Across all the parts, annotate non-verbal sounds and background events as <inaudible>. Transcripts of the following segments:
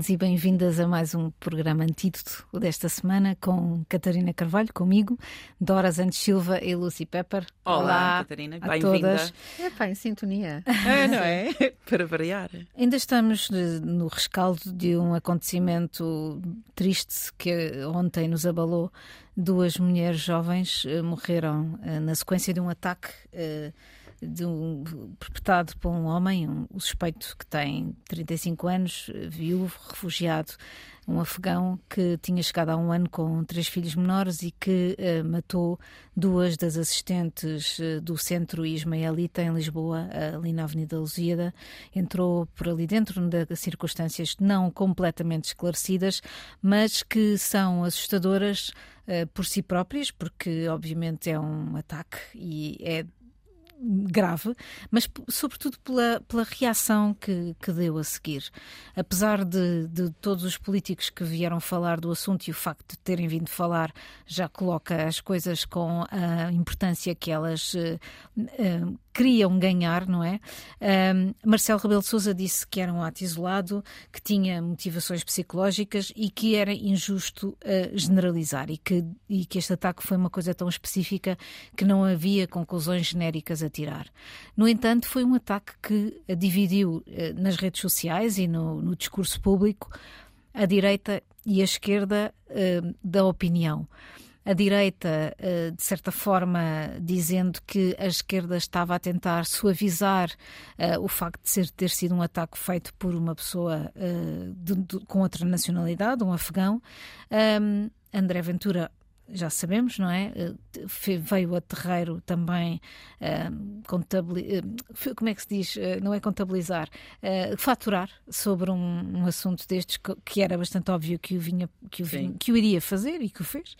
Bem-vindos e bem-vindas a mais um programa Antídoto desta semana com Catarina Carvalho, comigo, Dora Santos Silva e Lucy Pepper. Olá, Olá Catarina, bem-vinda. É pá, em sintonia. É, não é? <laughs> Para variar. Ainda estamos de, no rescaldo de um acontecimento triste que ontem nos abalou. Duas mulheres jovens uh, morreram uh, na sequência de um ataque. Uh, um, perpetrado por um homem, um, o suspeito que tem 35 anos, viúvo, refugiado, um afegão que tinha chegado há um ano com três filhos menores e que uh, matou duas das assistentes uh, do centro ismaelita em Lisboa, ali na Avenida Lusíada. Entrou por ali dentro de circunstâncias não completamente esclarecidas, mas que são assustadoras uh, por si próprias, porque obviamente é um ataque e é grave, mas sobretudo pela, pela reação que, que deu a seguir. Apesar de, de todos os políticos que vieram falar do assunto e o facto de terem vindo falar já coloca as coisas com a importância que elas uh, uh, queriam ganhar, não é? Um, Marcelo Rebelo de Sousa disse que era um ato isolado, que tinha motivações psicológicas e que era injusto uh, generalizar e que, e que este ataque foi uma coisa tão específica que não havia conclusões genéricas a tirar. No entanto, foi um ataque que dividiu uh, nas redes sociais e no, no, discurso público a direita e a esquerda uh, da opinião a direita, eh, de certa forma, dizendo que a esquerda estava a tentar suavizar uh, o facto de ter sido um ataque feito por uma pessoa de, com outra nacionalidade, um afegão. André Ventura já sabemos, não é? Eh, veio a terreiro também uh, contabilizar, uh, como é que se diz? Uh, não é contabilizar, faturar sobre um, um, assunto destes que era bastante óbvio que o, vinha, que, o vinha, que o iria fazer e que o fez.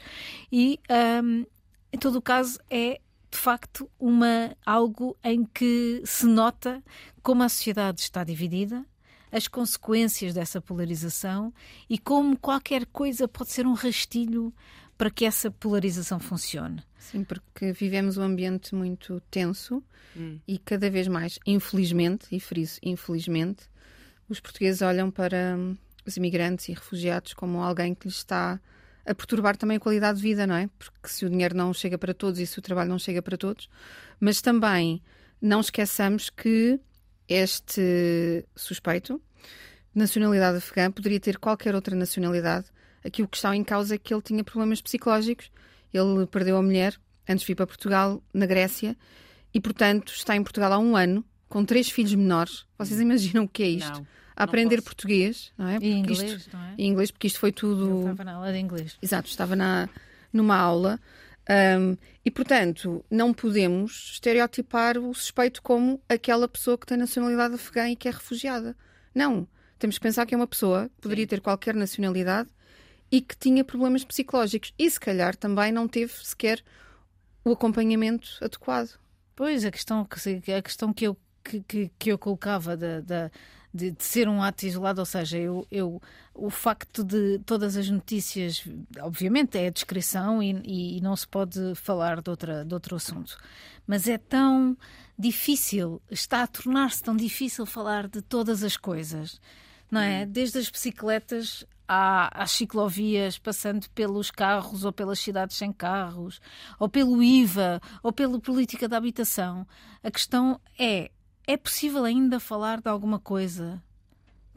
E, um, em todo o caso, é de facto uma, algo em que se nota como a sociedade está dividida, as consequências dessa polarização e como qualquer coisa pode ser um rastilho para que essa polarização funcione. Sim, porque vivemos um ambiente muito tenso hum. e cada vez mais, infelizmente, e friso, infelizmente, os portugueses olham para hum, os imigrantes e refugiados como alguém que lhes está a perturbar também a qualidade de vida, não é? Porque se o dinheiro não chega para todos e se o trabalho não chega para todos, mas também não esqueçamos que este suspeito, nacionalidade afegã, poderia ter qualquer outra nacionalidade aqui o que está em causa é que ele tinha problemas psicológicos. Ele perdeu a mulher antes de vir para Portugal, na Grécia, e portanto está em Portugal há um ano, com três filhos menores. Vocês imaginam o que é isto? Não, a aprender português, não é? E inglês, isto, não é? E inglês, porque isto foi tudo. Ele estava na aula de inglês. Exato, estava na, numa aula. Um, e, portanto, não podemos estereotipar o suspeito como aquela pessoa que tem nacionalidade afegã e que é refugiada. Não. Temos que pensar que é uma pessoa, poderia Sim. ter qualquer nacionalidade, e que tinha problemas psicológicos e se calhar também não teve sequer o acompanhamento adequado. Pois, a questão que, a questão que eu, que, que, que eu colocava da, da de, de, ser um ato isolado, ou seja, eu, eu, o facto de todas as notícias, obviamente é a descrição e, e não se pode falar de, outra, de outro assunto, mas é tão difícil, está a tornar-se tão difícil falar de todas as coisas, não é? Hum. Desde as bicicletas à, às ciclovias, passando pelos carros ou pelas cidades sem carros, ou pelo IVA, ou pela política da habitação. A questão é: é possível ainda falar de alguma coisa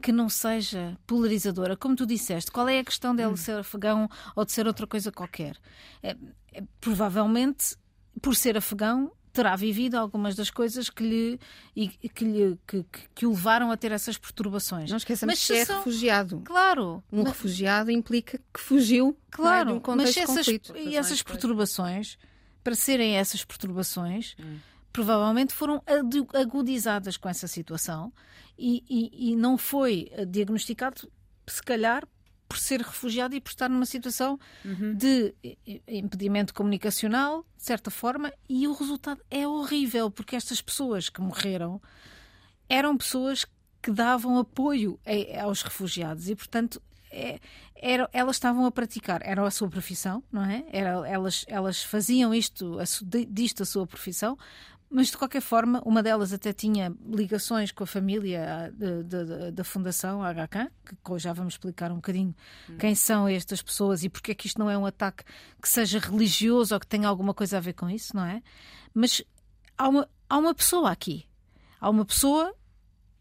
que não seja polarizadora? Como tu disseste, qual é a questão dele hum. ser afegão ou de ser outra coisa qualquer? É, é, provavelmente, por ser afegão, terá vivido algumas das coisas que lhe, e, que, lhe que, que, o levaram a ter essas perturbações. Não esqueçamos mas que é são... refugiado. Claro. Um mas... refugiado implica que fugiu claro, de um contexto mas essas, conflito. E essas perturbações, para serem essas perturbações, hum. provavelmente foram agudizadas com essa situação e, e, e não foi diagnosticado, se calhar, por ser refugiado e por estar numa situação uhum. de impedimento comunicacional, de certa forma, e o resultado é horrível, porque estas pessoas que morreram eram pessoas que davam apoio aos refugiados e, portanto, é, era, elas estavam a praticar, era a sua profissão, não é? Era, elas, elas faziam isto, a, disto a sua profissão, mas de qualquer forma, uma delas até tinha ligações com a família da Fundação HK, que já vamos explicar um bocadinho hum. quem são estas pessoas e porque é que isto não é um ataque que seja religioso ou que tenha alguma coisa a ver com isso, não é? Mas há uma, há uma pessoa aqui. Há uma pessoa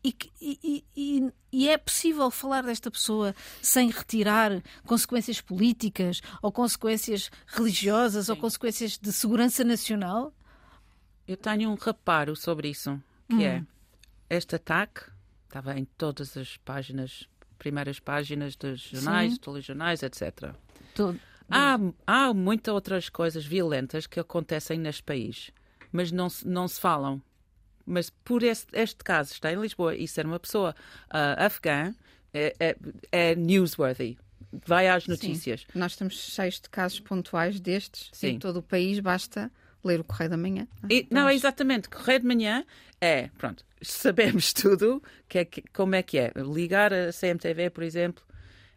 e, e, e, e, é possível falar desta pessoa sem retirar consequências políticas ou consequências religiosas Sim. ou consequências de segurança nacional? Eu tenho um reparo sobre isso, que hum. é este ataque estava em todas as páginas, primeiras páginas dos jornais, Sim. telejornais, etc. Há, há muitas outras coisas violentas que acontecem neste país, mas não, não se falam mas por este, este caso, está em Lisboa, e ser uma pessoa uh, afegã é, é, é, newsworthy. Vai às notícias. Sim. Nós estamos cheios de casos pontuais destes Sim. em todo o país, basta ler o Correio da Manhã. E, não, é exatamente. Correio de Manhã é, pronto, sabemos <laughs> tudo que é, que, como é que é. Ligar a CMTV, por exemplo,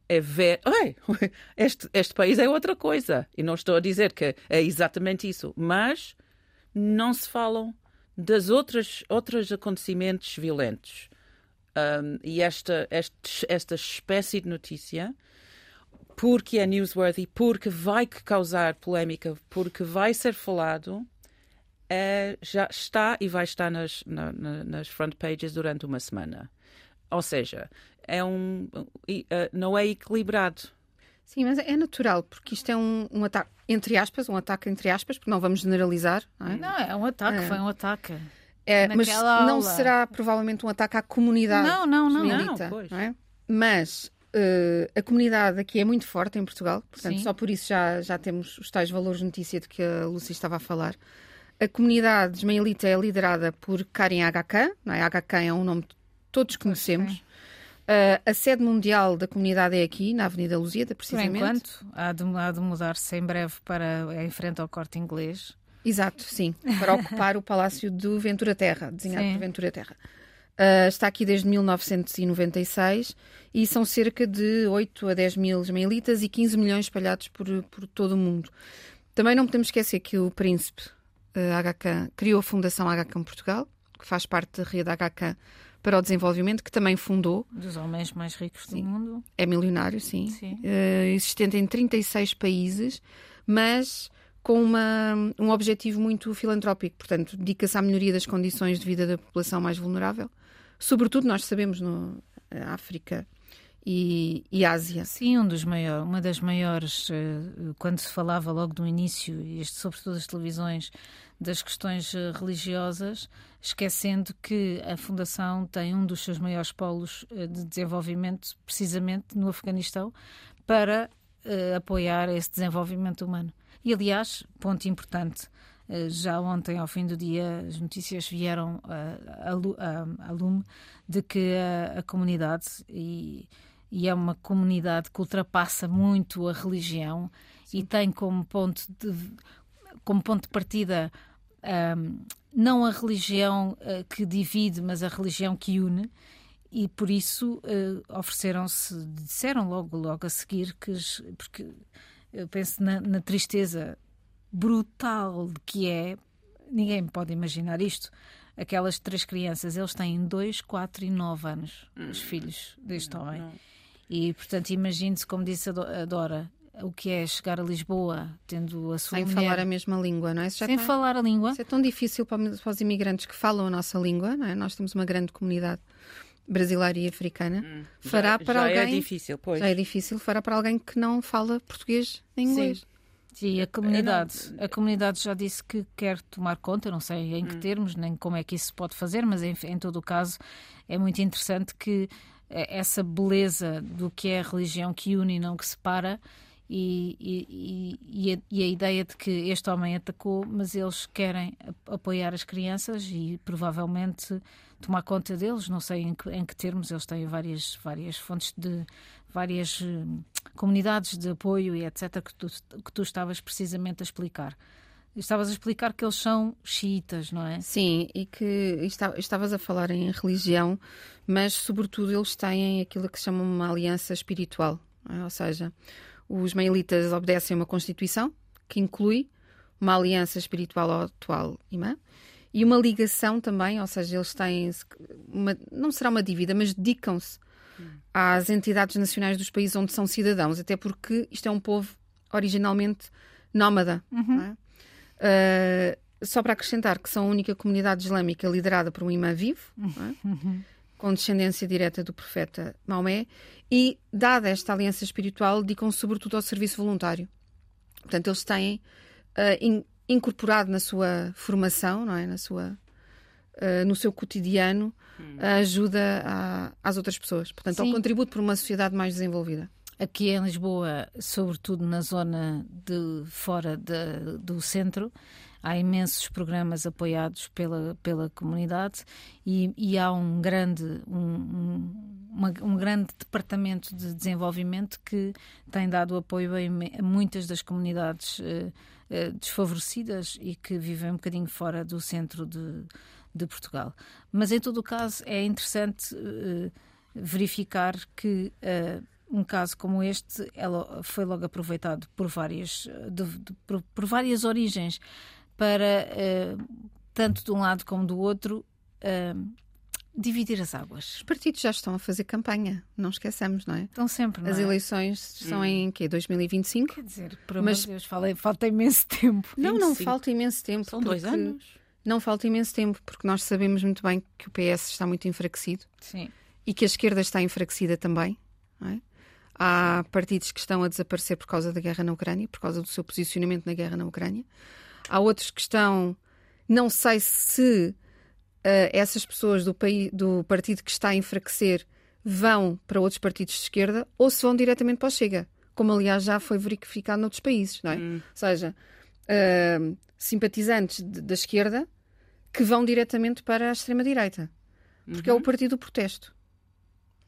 é ver. Oi, <laughs> este, este país é outra coisa. E não estou a dizer que é exatamente isso, mas não se falam das outras outros acontecimentos violentos. Um, e esta, este, esta espécie de notícia, porque é newsworthy, porque vai causar polémica, porque vai ser falado, é, já está e vai estar nas, na, nas front pages durante uma semana. Ou seja, é um, uh, não é equilibrado. Sim, mas é natural, porque isto é um, um ataque, entre aspas, um ataque entre aspas, porque não vamos generalizar. Não é, não, é um ataque, é. foi um ataque. É, mas aula. não será provavelmente um ataque à comunidade. Não, não, não. Milita, não, não é? Mas uh, a comunidade aqui é muito forte em Portugal, portanto, Sim. só por isso já, já temos os tais valores de notícia de que a Lúcia estava a falar. A comunidade ismaelita é liderada por Karim HK, não é? HK é um nome que todos conhecemos. Uh, a sede mundial da comunidade é aqui, na Avenida Lusíada, precisamente. Por enquanto, há de, há de mudar-se em breve para em frente ao corte inglês. Exato, sim, para <laughs> ocupar o Palácio do Ventura Terra, desenhado sim. por Ventura Terra. Uh, está aqui desde 1996 e são cerca de 8 a 10 mil ismaelitas e 15 milhões espalhados por, por todo o mundo. Também não podemos esquecer que o príncipe uh, HK criou a Fundação HK Portugal, que faz parte da rede HK para o desenvolvimento, que também fundou. Dos homens mais ricos sim. do mundo. É milionário, sim. sim. Uh, existente em 36 países, mas com uma, um objetivo muito filantrópico. Portanto, dedica-se à melhoria das condições de vida da população mais vulnerável. Sobretudo, nós sabemos, no África e, e Ásia. Sim, um dos uma das maiores, eh, quando se falava logo do início, este, sobretudo as televisões, das questões eh, religiosas, esquecendo que a Fundação tem um dos seus maiores polos eh, de desenvolvimento precisamente no Afeganistão para uh, apoiar esse desenvolvimento humano. E, aliás, ponto importante, já ontem, ao fim do dia, as notícias vieram uh, a, a, a, lume de que a, a comunidade, e, e, é uma comunidade que ultrapassa muito a religião Sim. e tem como ponto de, como ponto de partida um, não a religião uh, que divide, mas a religião que une. E por isso uh, ofereceram-se, disseram logo, logo a seguir que, porque eu penso na, na tristeza brutal que é, ninguém pode imaginar isto. Aquelas três crianças, eles têm 2, 4 e 9 anos, os hum. filhos deste homem. E, portanto, imagine-se, como disse a Dora, o que é chegar a Lisboa tendo a sua Sem mulher... falar a mesma língua, não é? Sem tá... falar a língua. Isso é tão difícil para, para, os imigrantes que falam a nossa língua, não é? Nós temos uma grande comunidade brasileira e africana. Hum, fará já, para já alguém... é difícil, pois. Já é difícil, fará para alguém que não fala português nem inglês. Sim. Sim, a comunidade, a comunidade já disse que quer tomar conta, não sei em que hum. termos, nem como é que isso se pode fazer, mas em, em todo o caso é muito interessante que eh, essa beleza do que é a religião que une e não que separa e, e, e, a, e, a, ideia de que este homem atacou, mas eles querem apoiar as crianças e provavelmente tomar conta deles. Não sei em que, em que termos, eles têm várias, várias fontes de várias hum, comunidades de apoio e etc. que tu, que tu estavas precisamente a explicar. Estavas a explicar que eles são xiitas, não é? Sim, e que estavas a falar em religião, mas sobretudo eles têm aquilo que se chama uma aliança espiritual, é? ou seja, os mailitas obedecem uma constituição que inclui uma aliança espiritual ao atual imã e uma ligação também, ou seja, eles têm, uma, não será uma dívida, mas dedicam-se às entidades nacionais dos países onde são cidadãos, até porque isto é um povo originalmente nómada. Uhum. É? Uh, só para acrescentar que são a única comunidade islâmica liderada por um imã vivo, é? uhum. com descendência direta do profeta Maomé, e, dada esta aliança espiritual, dedicam-se sobretudo ao serviço voluntário. Portanto, eles têm uh, in, incorporado na sua formação, não é? na sua, uh, no seu cotidiano, hum. a ajuda a, às outras pessoas. Portanto, Sim. ao contributo para uma sociedade mais desenvolvida. Aqui em Lisboa, sobretudo na zona de fora de, do centro, há imensos programas apoiados pela, pela comunidade e, e há um grande, um, um, uma, um, grande departamento de desenvolvimento que tem dado apoio a, muitas das comunidades uh, uh, desfavorecidas e que vivem um bocadinho fora do centro de, de Portugal. Mas em todo o caso é interessante uh, verificar que uh, um caso como este ela foi logo aproveitado por várias, de, de, por, por, várias origens para, uh, tanto de um lado como do outro, dividir as águas. Os partidos já estão a fazer campanha, não esqueçamos, não é? Estão sempre, não As é? eleições são hum. em quê? 2025? Quer dizer, por amor de Deus, falei, falta imenso tempo. Não, 25. não falta imenso tempo. São dois anos. Não falta imenso tempo, porque nós sabemos muito bem que o PS está muito enfraquecido Sim. e que a esquerda está enfraquecida também. É? Há partidos que estão a desaparecer por causa da guerra na Ucrânia, por causa do seu posicionamento na guerra na Ucrânia. Há outros que estão. Não sei se uh, essas pessoas do, país, do partido que está a enfraquecer vão para outros partidos de esquerda ou se vão diretamente para o Chega, como aliás já foi verificado noutros países, não é? Hum. Ou seja, uh, simpatizantes de, da esquerda que vão diretamente para a extrema-direita. Porque uhum. é o uhum. partido do protesto.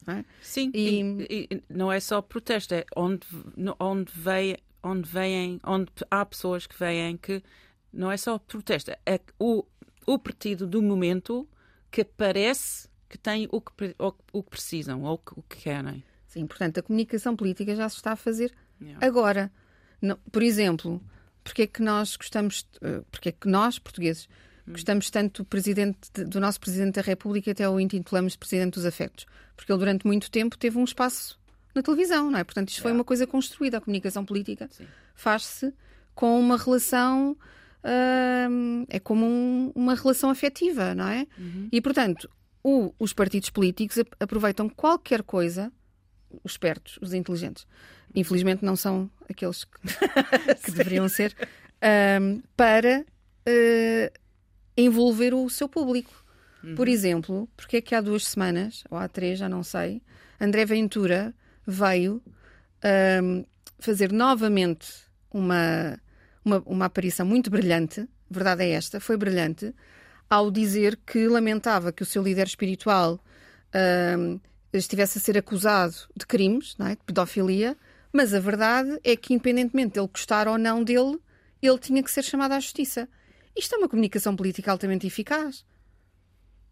É? Sim, e... E, e, não é só protesto, é onde, onde, vem, onde, vêm, onde há pessoas que veem que não é só protesto, é o, o partido do momento que parece que tem o que, o, o que precisam ou o que querem. Sim, portanto, a comunicação política já se está a fazer yeah. agora. Não, por exemplo, porque é que nós gostamos, eh, porque é que nós, portugueses, Gostamos tanto do, presidente, do nosso Presidente da República até o intitulamos Presidente dos Afetos, porque ele durante muito tempo teve um espaço na televisão, não é? Portanto, isto foi uma coisa construída. A comunicação política faz-se com uma relação. Uh, é como um, uma relação afetiva, não é? Uhum. E, portanto, o, os partidos políticos aproveitam qualquer coisa, os espertos, os inteligentes, infelizmente não são aqueles que, <laughs> que <laughs> deveriam ser, uh, para uh, envolver o seu público. Uhum. Por exemplo, porque é que há duas semanas, ou há três, já não sei, André Ventura veio um, fazer novamente uma, uma, uma aparição muito brilhante, verdade é esta, foi brilhante, ao dizer que lamentava que o seu líder espiritual um, estivesse a ser acusado de crimes, é? de pedofilia, mas a verdade é que, independentemente de ele gostar ou não dele, ele tinha que ser chamado à justiça. Isto é uma comunicação política altamente eficaz.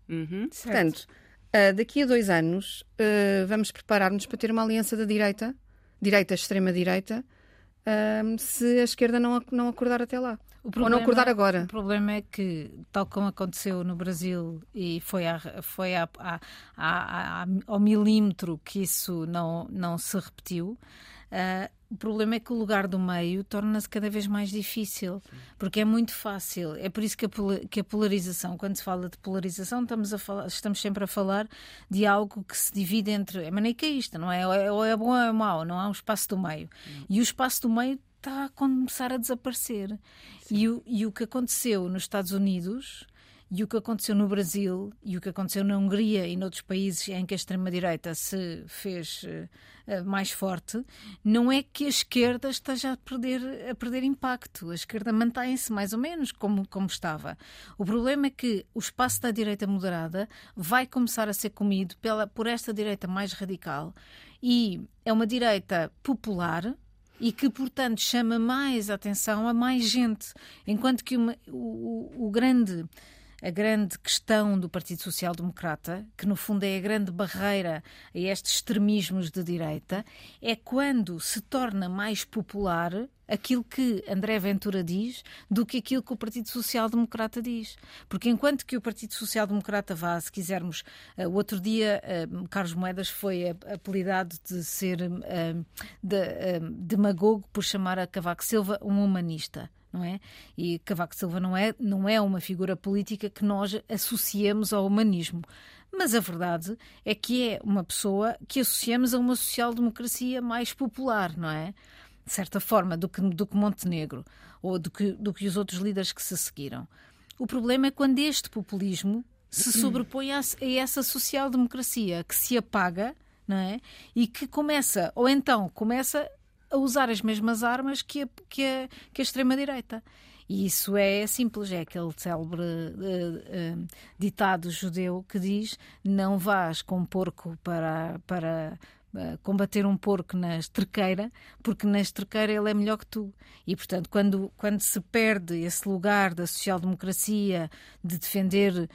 Uhum, Portanto, uh, daqui a dois anos uh, vamos preparar-nos para ter uma aliança da direita, direita, extrema-direita, uh, se a esquerda não, não acordar até lá. Problema, Ou não acordar agora. O problema é que, tal como aconteceu no Brasil e foi, a, foi a, a, ao milímetro que isso não, não se repetiu, Uh, o problema é que o lugar do meio torna-se cada vez mais difícil, porque é muito fácil. É por isso que a, que a, polarização, quando se fala de polarização, estamos, a falar, estamos sempre a falar de algo que se divide entre. É maniqueísta, não é? Ou é, é bom ou é mau, não há um espaço do meio. E o espaço do meio está a começar a desaparecer. E o, e o que aconteceu nos Estados Unidos e o que aconteceu no Brasil e o que aconteceu na Hungria e noutros países em que a extrema-direita se fez uh, mais forte, não é que a esquerda esteja a perder, a perder impacto. A esquerda mantém-se mais ou menos como, como estava. O problema é que o espaço da direita moderada vai começar a ser comido pela, por esta direita mais radical e é uma direita popular e que, portanto, chama mais atenção a mais gente. Enquanto que uma, o, o, grande a grande questão do Partido Social Democrata, que no fundo é a grande barreira a estes extremismos de direita, é quando se torna mais popular aquilo que André Ventura diz do que aquilo que o Partido Social Democrata diz. Porque enquanto que o Partido Social Democrata vá, se quisermos, uh, o outro dia uh, Carlos Moedas foi apelidado de ser uh, de, demagogo por chamar a Cavaco Silva um humanista não é? E Cavaco Silva não é, não é uma figura política que nós associamos ao humanismo. Mas a verdade é que é uma pessoa que associamos a uma social-democracia mais popular, não é? De certa forma, do que, do que Montenegro ou do que, do que os outros líderes que se seguiram. O problema é quando este populismo se <clears throat> sobrepõe a, a essa social-democracia que se apaga não é? e que começa, ou então começa a usar as mesmas armas que a, que a, que a extrema-direita. E isso é simples, é aquele célebre uh, uh, ditado judeu que diz: não vás com porco para, para combater um porco na estrequeira, porque na estrequeira ele é melhor que tu. E, portanto, quando, quando se perde esse lugar da social-democracia, de defender uh,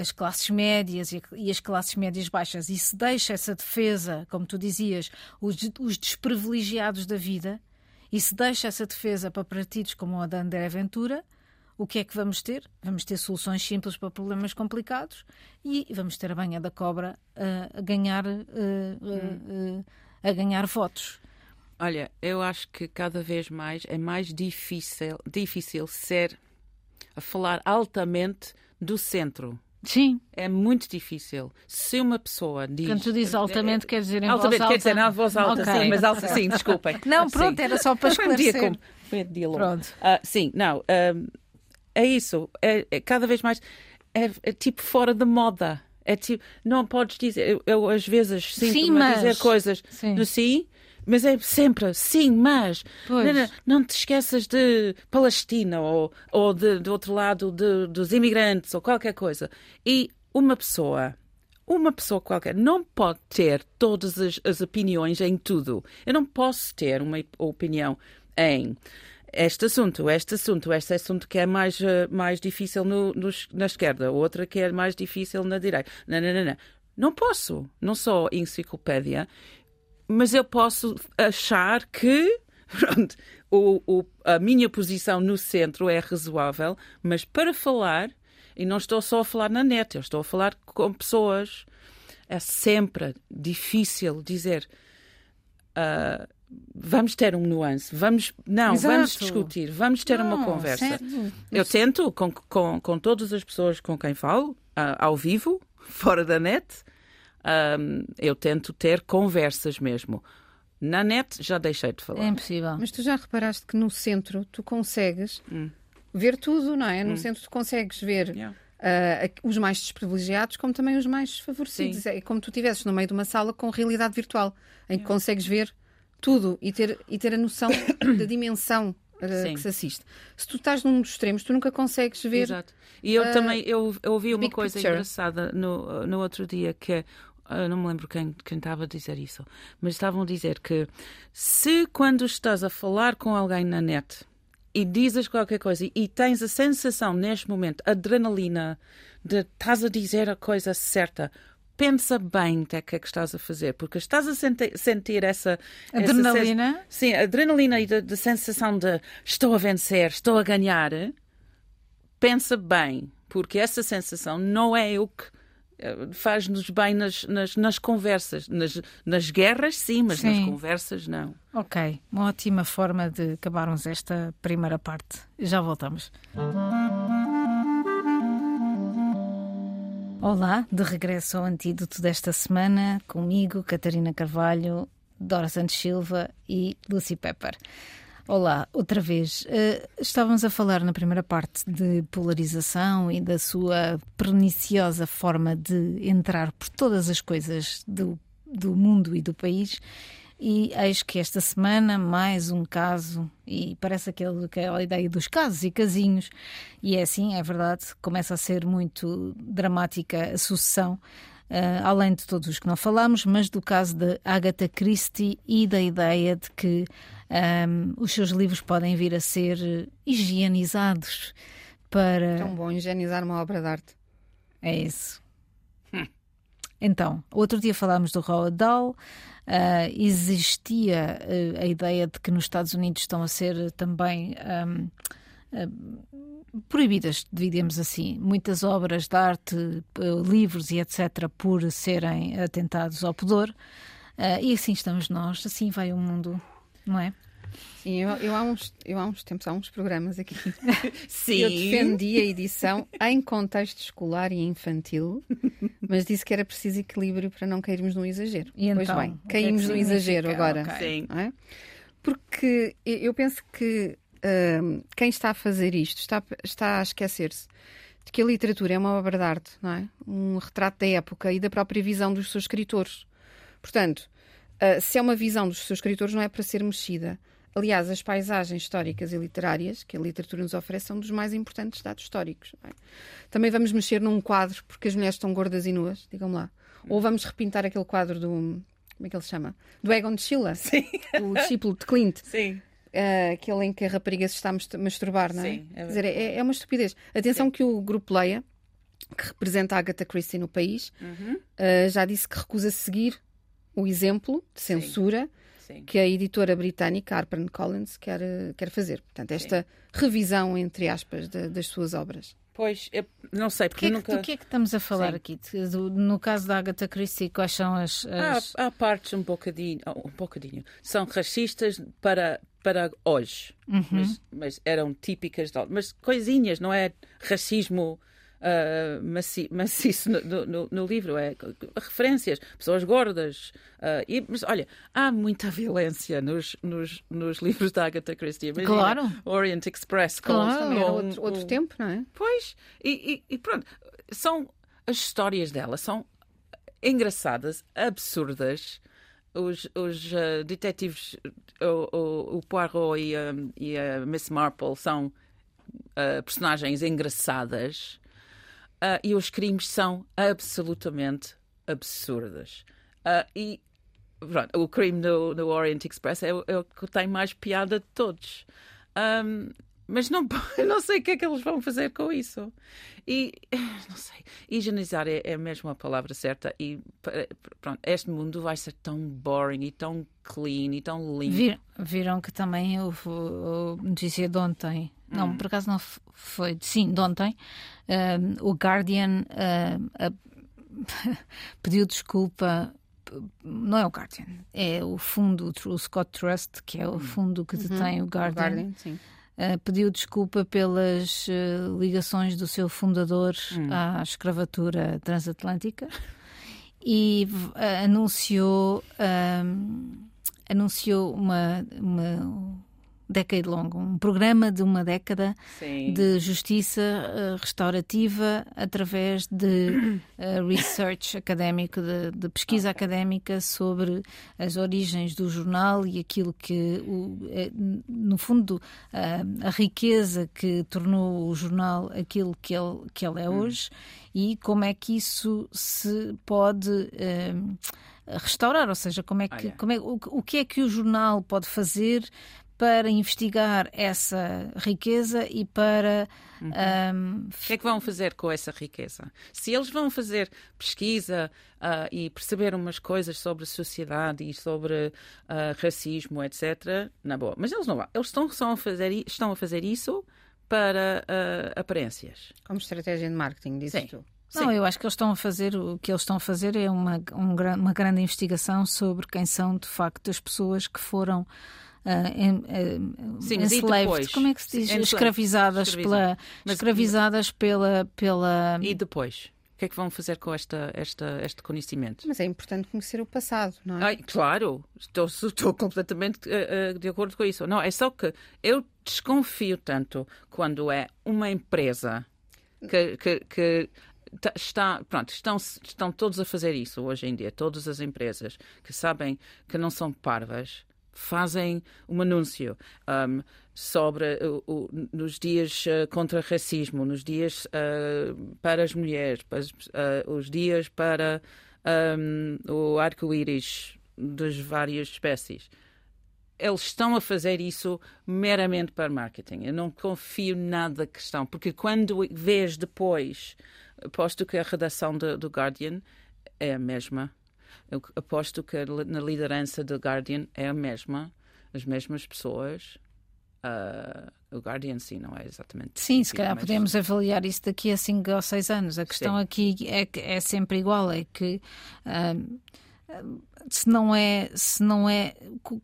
as classes médias e, e, as classes médias baixas, e se deixa essa defesa, como tu dizias, os, os desprivilegiados da vida, e se deixa essa defesa para partidos como o da André Ventura, o que é que vamos ter? Vamos ter soluções simples para problemas complicados e vamos ter a banha da cobra uh, a ganhar uh, uh, a ganhar votos. Olha, eu acho que cada vez mais é mais difícil, difícil ser a falar altamente do centro. Sim. É muito difícil. Se uma pessoa diz. Quando tu dizes altamente, quer dizer em altamente, voz alta. quer dizer na voz alta, okay. sim, mas alta, sim, desculpem. Não, pronto, sim. era só para esclarecer. Foi um dia, foi um dia longo. Pronto. Uh, sim, não, uh, é isso. É, é, cada vez mais. É, é, tipo fora de moda. É tipo, não podes dizer. Eu, eu às vezes sinto-me a dizer coisas sim. no sim mas é sempre sim, mas não, não, não, te esqueças de Palestina ou, ou de, do outro lado de, dos imigrantes ou qualquer coisa. E uma pessoa, uma pessoa qualquer, não pode ter todas as, as opiniões em tudo. Eu não posso ter uma opinião em este assunto, este assunto, este assunto que é mais, uh, mais difícil no, no, na esquerda, outra que é mais difícil na direita. Não, não, não, não. Não posso. Não sou enciclopédia mas eu posso achar que <laughs> pronto, o, o, a minha posição no centro é razoável, mas para falar, e não estou só a falar na net, eu estou a falar com pessoas, é sempre difícil dizer. Uh, vamos ter um nuance, vamos não, Exato. vamos discutir, vamos ter não, uma conversa. Certo. Eu tento com, com, com todas as pessoas com quem falo, uh, ao vivo, <laughs> fora da net, um, eu tento ter conversas mesmo. Na net já deixei de falar. É impossível. Mas tu já reparaste que no centro tu consegues hum. ver tudo, não é? No hum. centro tu consegues ver yeah. uh, os mais desprivilegiados como também os mais favorecidos. Sim. É como tu estivesses no meio de uma sala com realidade virtual, em yeah. que consegues ver tudo e ter, e ter a noção <coughs> da dimensão uh, que se assiste. Se tu estás num dos extremos, tu nunca consegues ver. Exato. E eu uh, também eu, eu ouvi uma coisa picture. engraçada no, no outro dia que eu não me lembro quem, quem estava a dizer isso, mas estavam a dizer que se quando estás a falar com alguém na net e dizes qualquer coisa e tens a sensação neste momento, adrenalina, de estás a dizer a coisa certa, pensa bem o que é que estás a fazer, porque estás a sentir, sentir essa adrenalina. Essa, sim, adrenalina e de, sensação de estou a vencer, estou a ganhar. Pensa bem, porque essa sensação não é o que eh, faz-nos bem nas, nas, nas conversas. Nas, nas, guerras, sim, mas sim. nas conversas, não. Ok, uma ótima forma de acabarmos esta primeira parte. Já voltamos. Olá, de regresso ao antídoto desta semana, comigo, Catarina Carvalho, Dora Santos Silva e Lucy Pepper. Olá, outra vez. Uh, estávamos a falar na primeira parte de polarização e da sua perniciosa forma de entrar por todas as coisas do, do mundo e do país. E eis que esta semana mais um caso, e parece aquele, aquela ideia dos casos e casinhos, e é assim, é verdade, começa a ser muito dramática a sucessão. Uh, além de todos os que não falamos, mas do caso de Agatha Christie e da ideia de que um, os seus livros podem vir a ser higienizados para. Tão bom higienizar uma obra de arte. É isso. Então, outro dia falámos do Roald Dahl. Uh, existia uh, a ideia de que nos Estados Unidos estão a ser também um, uh, proibidas, diríamos assim, muitas obras de arte, livros e etc., por serem atentados ao pudor. e assim estamos nós, assim vai o mundo, não é? Sim, eu, eu, há uns, eu há uns tempos, há uns programas aqui. <laughs> Sim. Eu defendi a edição em contexto escolar e infantil, mas disse que era preciso equilíbrio para não cairmos num exagero. E pois então, bem, caímos é no exagero agora. Sim. É? Porque eu penso que uh, quem está a fazer isto está, está a esquecer-se de que a literatura é uma obra de arte, não é? Um retrato da época e da própria visão dos seus escritores. Portanto, uh, se é uma visão dos seus escritores, não é para ser mexida. Aliás, as paisagens históricas e literárias que a literatura nos oferece são dos mais importantes dados históricos. É? Também vamos mexer num quadro porque as mulheres estão gordas e nuas, digam lá. Ou vamos repintar aquele quadro do. Como é que ele se chama? Do Egon de Schiller. Sim. O discípulo de Clint. Sim. Uh, aquele em que a rapariga se está a masturbar, não é? Sim, é dizer, é, é uma estupidez. Atenção Sim. que o grupo Leia, que representa a Agatha Christie no país, uhum. uh, já disse que recusa seguir o exemplo de censura Sim. Sim. que a editora britânica HarperCollins quer, quer fazer. Portanto, esta Sim. revisão, entre aspas, de, das suas obras. Pois, eu não sei, porque que é nunca... Do que é que estamos a falar Sim. aqui? Do, no caso da Agatha Christie, quais são as... as... Há, há, partes um bocadinho, um bocadinho, são racistas para, para hoje, uhum. mas, mas, eram típicas, de, mas coisinhas, não é racismo uh, maci maciço no, no, no, livro, é referências, pessoas gordas. Uh, e, mas olha, há muita violência nos, nos, nos livros da Agatha Christie. Imagina, claro. Orient Express. Claro, com, outro, outro tempo, não é? Pois, e, e, e pronto, são as histórias dela são engraçadas, absurdas. Os, os uh, detetives, o, o, o Poirot e, um, e a Miss Marple são uh, personagens engraçadas uh, e os crimes são absolutamente absurdos. e pronto, o crime no, no Orient Express é, é, o que tem mais piada de todos. Um, mas não, <laughs> não sei o que é que eles vão fazer com isso. E, <laughs> não sei, higienizar é, é mesmo a palavra certa. E pronto, este mundo vai ser tão boring e tão clean e tão limpo. Vir, viram que também houve notícia de ontem. Hum. Não, por acaso não foi. Sim, de ontem. o Guardian uh, <laughs> uh, pediu desculpa não é o Guardian, é o fundo, o Scott Trust, que é o hum. fundo que detém uhum. o Guardian. O Guardian sim. Uh, pediu desculpa pelas uh, ligações do seu fundador hum. à escravatura transatlântica e uh, anunciou, anunciou uma, uma decade longo, um programa de uma década Sim. de justiça uh, restaurativa através de uh, <coughs> research académico, de, de pesquisa okay. académica sobre as origens do jornal e aquilo que, o, é, no fundo, uh, a riqueza que tornou o jornal aquilo que ele, que ele é hum. hoje e como é que isso se pode restaurar, ou seja, como é que, como é, o, o que é que o jornal pode fazer para investigar essa riqueza e para. Uhum. Um... O que é que vão fazer com essa riqueza? Se eles vão fazer pesquisa uh, e perceber umas coisas sobre a sociedade e sobre uh, racismo, etc., na boa. Mas eles não vão. Eles estão, estão, a, fazer, estão a fazer isso para uh, aparências. Como estratégia de marketing, dizes Sim. tu. Não, eu acho que eles estão a fazer, o que eles estão a fazer é uma, um, uma grande investigação sobre quem são de facto as pessoas que foram uh, Sim, enslaved, como é que se diz? Escravizadas, pela, mas, escravizadas pela, pela. E depois? O que é que vão fazer com esta, esta, este conhecimento? Mas é importante conhecer o passado, não é? Ai, claro, estou, <laughs> estou completamente uh, uh, de acordo com isso. Não, é só que eu desconfio tanto quando é uma empresa que, que, que está, pronto, estão, estão todos a fazer isso hoje em dia, todas as empresas que sabem que não são parvas fazem um anúncio um, sobre uh, o, nos dias uh, contra racismo, nos dias uh, para as mulheres, para, uh, os dias para um, o arco-íris das várias espécies. eles estão a fazer isso meramente para marketing. Eu não confio nada que estão, porque quando vês depois, aposto que a redação do, do Guardian é a mesma. Eu aposto que na liderança do Guardian é a mesma, as mesmas pessoas. Uh, o Guardian, sim, não é exatamente. Sim, se calhar podemos avaliar isso daqui a 5 ou 6 anos. A questão sim. aqui é que é sempre igual: é que. Uh, se não é se não é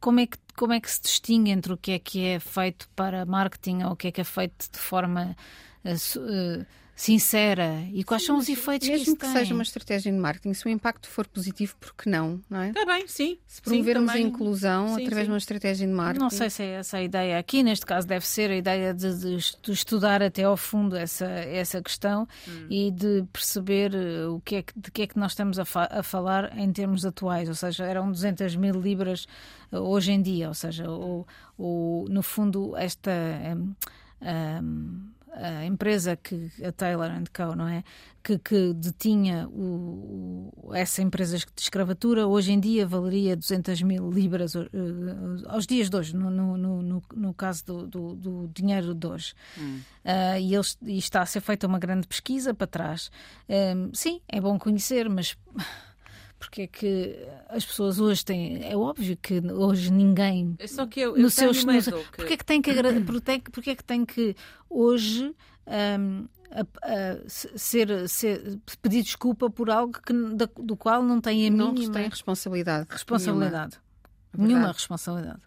como é que como é que se distingue entre o que é que é feito para marketing ou o que é que é feito de forma uh, sincera e quais sim, são os efeitos mesmo que isso que seja uma estratégia de marketing, se o impacto for positivo, por que não, não é? Está bem, sim. Se promovermos sim, a inclusão sim, através sim. de uma estratégia de marketing. Não sei se é essa a ideia aqui, neste caso deve ser a ideia de, de, de estudar até ao fundo essa, essa questão hum. e de perceber eh, o que é que, de que é que nós estamos a, fa a falar em termos atuais, ou seja, eram 200 mil libras eh, hoje em dia, ou seja, o, o, no fundo esta... Um, um, a empresa que a Taylor Co, não é? Que, que detinha o, o, essa empresa de escravatura, hoje em dia valeria 200 mil libras uh, aos dias de hoje, no, no, no, no caso do, do, do, dinheiro de hoje. Hum. Uh, e, eles, e está a ser feita uma grande pesquisa para trás. Um, sim, é bom conhecer, mas porque é que as pessoas hoje têm. É óbvio que hoje ninguém. É só que eu, eu no seus, no, que... Porque é que <clears throat> tem que, porque é que, tem que hoje. Um, a, a, ser, ser, pedir desculpa por algo que, da, do qual não tem a não mínima tem responsabilidade. Responsabilidade. Nenhuma, nenhuma responsabilidade.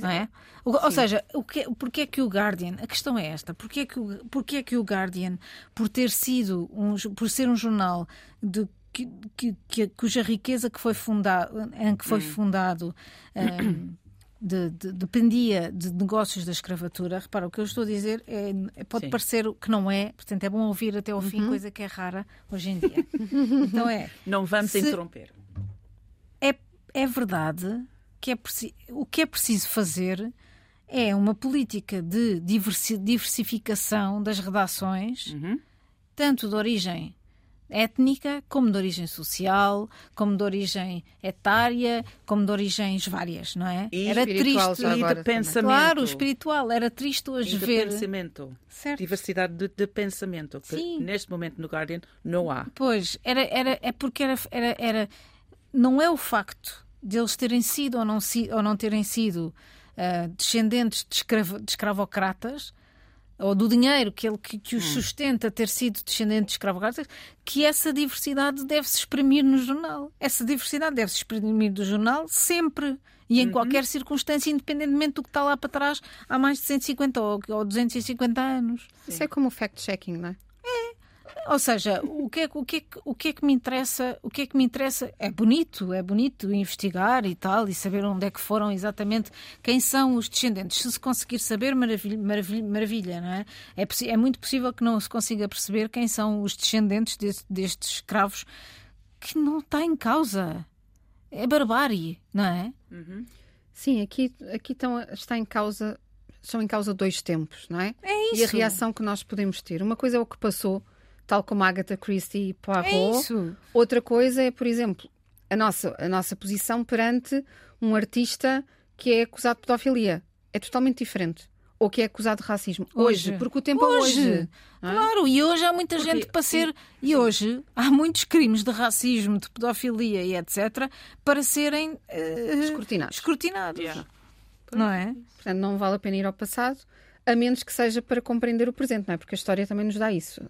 Não é? Ou, ou seja, o que, porque é que o Guardian, a questão é esta, porque é que o, porque é que o Guardian, por ter sido um, por ser um jornal de que, que, que, cuja riqueza que foi fundado, em que foi hum. fundado um, de, de, dependia de negócios da escravatura. Repara, o que eu estou a dizer é, é pode Sim. parecer que não é, portanto é bom ouvir até ao fim, uhum. coisa que é rara hoje em dia. <laughs> então é. Não vamos se, interromper. É, é verdade que é o que é preciso fazer é uma política de diversificação das redações, uhum. tanto de origem étnica, como de origem social, como de origem etária, como de origens várias, não é? E era triste e de pensamento. Claro, espiritual, era triste hoje e ver. De pensamento. Certo. Diversidade de, de pensamento, que Sim. neste momento no Guardian não há. Pois, era, era, é porque era, era, era. Não é o facto de eles terem sido ou não, ou não terem sido uh, descendentes de, escravo, de escravocratas ou do dinheiro que, ele, que, que os hum. sustenta ter sido descendente de escravocratas, que essa diversidade deve-se exprimir no jornal. Essa diversidade deve-se exprimir no jornal sempre e em uhum. qualquer circunstância, independentemente do que está lá para trás há mais de 150 ou, ou 250 anos. Isso é como o fact-checking, não é? Ou seja, o que, é, o, que é, o que é que me interessa? O que é que me interessa? É bonito, é bonito investigar e tal, e saber onde é que foram exatamente quem são os descendentes. Se se conseguir saber, maravilha, maravilha, maravilha não é? É, é muito possível que não se consiga perceber quem são os descendentes deste, destes escravos que não está em causa. É barbárie, não é? Uhum. Sim, aqui, aqui estão, está em causa, são em causa dois tempos, não é? É isso. E a reação que nós podemos ter. Uma coisa é o que passou tal como Agatha Christie e Poirot. É isso. Outra coisa é, por exemplo, a nossa, a nossa posição perante um artista que é acusado de pedofilia. É totalmente diferente. Ou que é acusado de racismo. Hoje, hoje porque o tempo hoje. é hoje. Claro, e hoje há muita porque, gente para ser. E hoje há muitos crimes de racismo, de pedofilia e etc. para serem uh, escrutinados. escrutinados. Yeah. Não é? Portanto, não vale a pena ir ao passado a menos que seja para compreender o presente, não é? Porque a história também nos dá isso,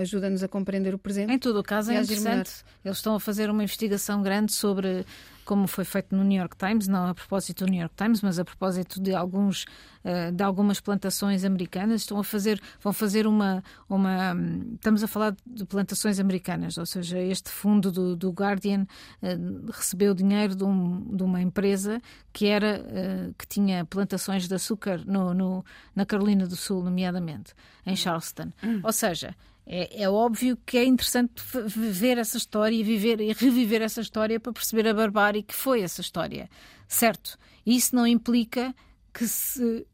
ajuda-nos a compreender o presente. Em todo o caso, é interessante. Eles estão a fazer uma investigação grande sobre como foi feito no New York Times, não a propósito do New York Times, mas a propósito de alguns eh, de algumas plantações americanas, estão a fazer vão fazer uma uma estamos a falar de plantações americanas, ou seja, este fundo do, do Guardian uh, recebeu dinheiro de, um, de, uma empresa que era uh, que tinha plantações de açúcar no, no, na Carolina do Sul, nomeadamente em Charleston. Hum. Ou seja, é, é, óbvio que é interessante ver essa história e viver e reviver essa história para perceber a barbárie que foi essa história, certo? Isso não implica que se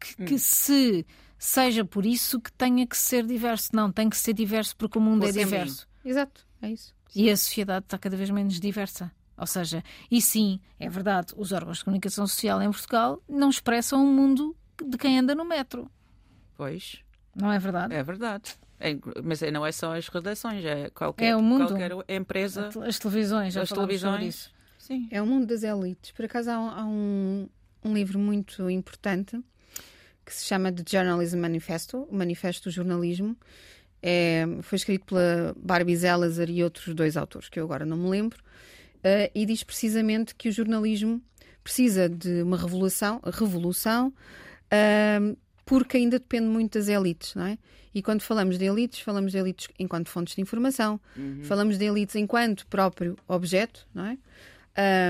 que, que hum. se seja por isso que tenha que ser diverso, não tem que ser diverso porque o mundo é diverso. Exato, é isso. E a sociedade está cada vez menos diversa. Ou seja, e sim, é verdade, os órgãos de comunicação social em Portugal não expressam o mundo de quem anda no metro. Pois. Não é verdade? É verdade. É, mas não é só as redações, é qualquer, é o mundo. qualquer empresa. As televisões, já as televisões. Sim. É o mundo das elites. Por acaso há, há um, um livro muito importante que se chama The Journalism Manifesto, o Manifesto do Jornalismo. É, foi escrito pela Barbie Zellazar e outros dois autores, que eu agora não me lembro, uh, e diz precisamente que o jornalismo precisa de uma revolução, revolução uh, porque ainda depende muito das elites, não é? E quando falamos de elites, falamos de elites enquanto fontes de informação, uhum. falamos de elites enquanto próprio objeto, não é?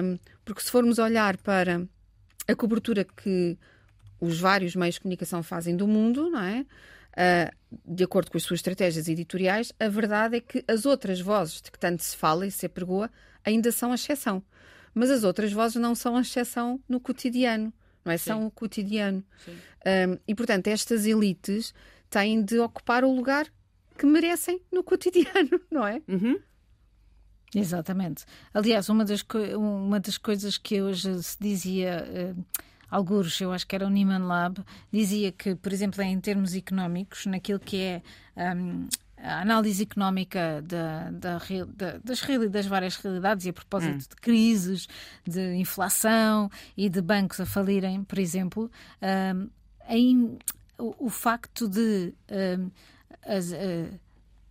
Um, porque se formos olhar para a cobertura que os vários meios de comunicação fazem do mundo, não é? Uh, de acordo com as suas estratégias editoriais, a verdade é que as outras vozes de que tanto se fala e se apregoa ainda são a exceção. Mas as outras vozes não são a exceção no cotidiano, não é? Sim. São o cotidiano. Um, e, portanto, estas elites têm de ocupar o lugar que merecem no cotidiano, <laughs> não é? Uhum. Exatamente. Aliás, uma das, uma das coisas que hoje se dizia, uh, alguns, eu acho que era o Nieman Lab, dizia que, por exemplo, em termos económicos, naquilo que é um, a análise económica da, da, da, das, das várias realidades e a propósito hum. de crises, de inflação e de bancos a falirem, por exemplo, um, em, o, o, facto de um, as, uh,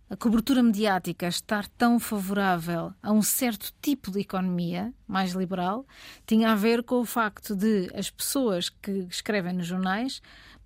a cobertura mediática estar tão favorável a um certo tipo de economia mais liberal tinha a ver com o facto de as pessoas que escrevem nos jornais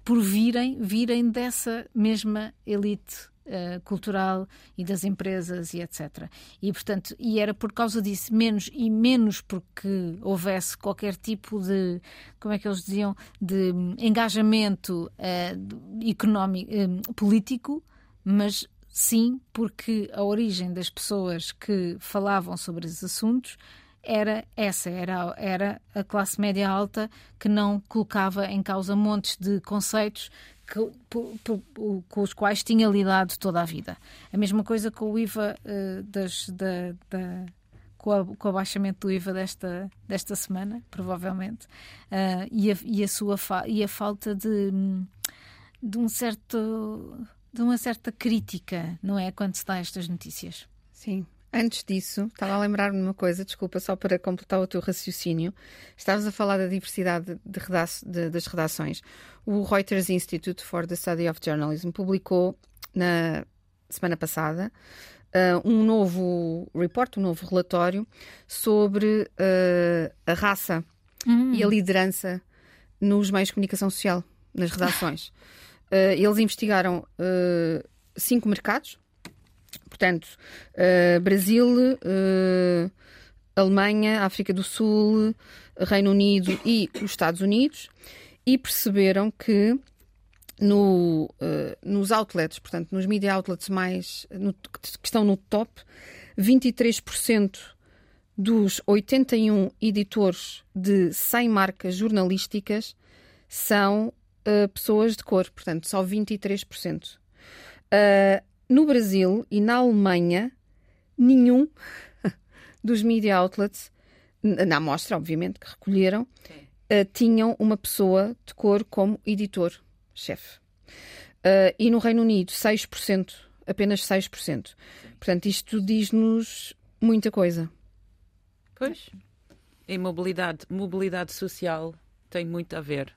por virem, virem dessa mesma elite Uh, cultural e das empresas e etc. E portanto, e era por causa disso menos e menos porque houvesse qualquer tipo de, como é que eles diziam, de engajamento uh, económico, uh, político, mas sim, porque a origem das pessoas que falavam sobre esses assuntos era essa, era, era a classe média alta que não colocava em causa montes de conceitos que, com os quais tinha lidado toda a vida. A mesma coisa com o IVA uh, das, da, da com, a, com, o abaixamento do IVA desta, desta semana, provavelmente, uh, e, a, e, a sua e a falta de, de um certo de uma certa crítica, não é? Quando se dá estas notícias. Sim. Antes disso, estava a lembrar-me de uma coisa, desculpa, só para completar o teu raciocínio. Estavas a falar da diversidade de de, das redações. O Reuters Institute for the Study of Journalism publicou na semana passada uh, um novo report, um novo relatório sobre uh, a raça e a liderança nos meios de comunicação social, nas redações. <laughs> Uh, eles investigaram uh, cinco mercados, portanto, uh, Brasil, Alemanha, África do Sul, Reino Unido e os Estados Unidos, e perceberam que no, nos outlets, portanto, nos media outlets mais no, que estão no top, 23% dos 81 editores de 100 marcas jornalísticas são uh, pessoas de cor, portanto, só 23%. Uh, no Brasil e na Alemanha, nenhum <laughs> dos media outlets, na amostra, obviamente, que recolheram, uh, tinham uma pessoa de cor como editor-chefe. Uh, e no Reino Unido, 6%, apenas 6%. Portanto, isto diz-nos muita coisa. Pois. E mobilidade, mobilidade social tem muito a ver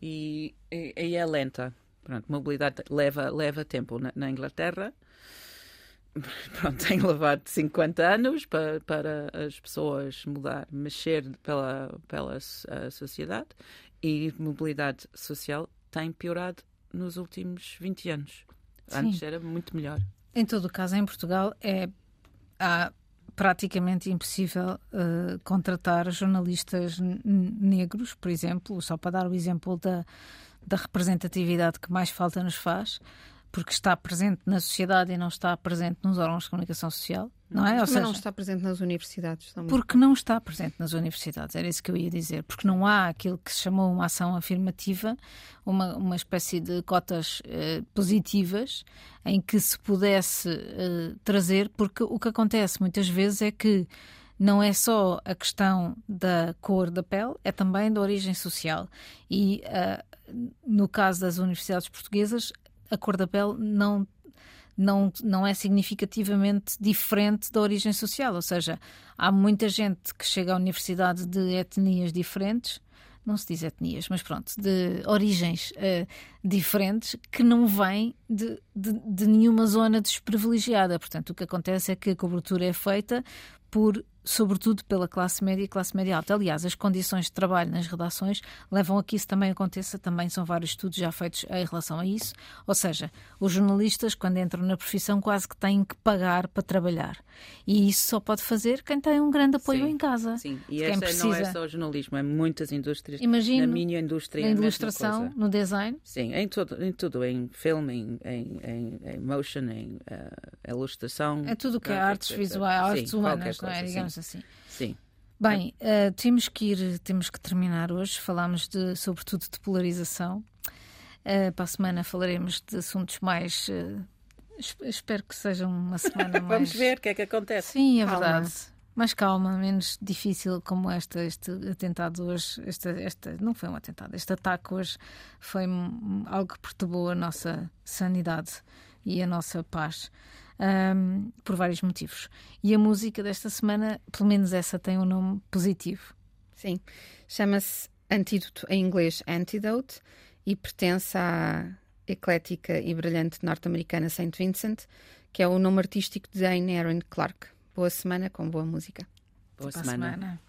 e aí é lenta. Pronto, mobilidade leva, leva tempo. Na, na Inglaterra, <laughs> pronto, tem levado 50 anos para, para as pessoas mudar, mexer pela, pela sociedade e mobilidade social tem piorado nos últimos 20 anos. Antes Sim. era muito melhor. Em todo o caso, em Portugal, é, há praticamente impossível uh, contratar jornalistas negros, por exemplo, só para dar o exemplo da, da representatividade que mais falta nos faz, porque está presente na sociedade e não está presente nos órgãos de comunicação social, não é? Ou seja, não está presente nas universidades também. Porque não está presente nas universidades, era isso que eu ia dizer, porque não há aquilo que se chamou uma ação afirmativa, uma, uma espécie de cotas eh, positivas em que se pudesse eh, trazer, porque o que acontece muitas vezes é que não é só a questão da cor da pele, é também da origem social. E uh, no caso das universidades portuguesas, a cor da pele não não, não é significativamente diferente da origem social, ou seja, há muita gente que chega à universidade de etnias diferentes, não se diz etnias, mas pronto, de origens uh, diferentes que não vêm de, de, de nenhuma zona desprivilegiada. Portanto, o que acontece é que a cobertura é feita por sobretudo pela classe média e classe média alta. Aliás, as condições de trabalho nas redações levam a que isso também aconteça, também são vários estudos já feitos em relação a isso. Ou seja, os jornalistas, quando entram na profissão, quase que têm que pagar para trabalhar. E isso só pode fazer quem tem um grande apoio sim, em casa. Sim, e essa precisa... não é só o jornalismo, é muitas indústrias. Imagino, na minha indústria, na ilustração, no design. Sim, em tudo, em tudo, em filme, em, em, em, em motion, em uh, ilustração. É tudo o que é artes visuais, artes humanas, não é? Digamos assim. Sim. Bem, uh, temos que ir, temos que terminar hoje. Falámos de, sobretudo de polarização. Uh, para a semana falaremos de assuntos mais. Uh, espero que seja uma semana <laughs> mais. Vamos ver o que é que acontece. Sim, é calma. verdade. Mais calma, menos difícil como esta, este atentado hoje. Esta, esta, não foi um atentado, este ataque hoje foi algo que perturbou a nossa sanidade e a nossa paz um, por vários motivos. E a música desta semana, pelo menos essa, tem um nome positivo. Sim, chama-se Antídoto em inglês Antidote e pertence à eclética e brilhante norte-americana Saint Vincent, que é o nome artístico de Anne Aaron Clark. Boa semana com boa música. Boa semana. semana.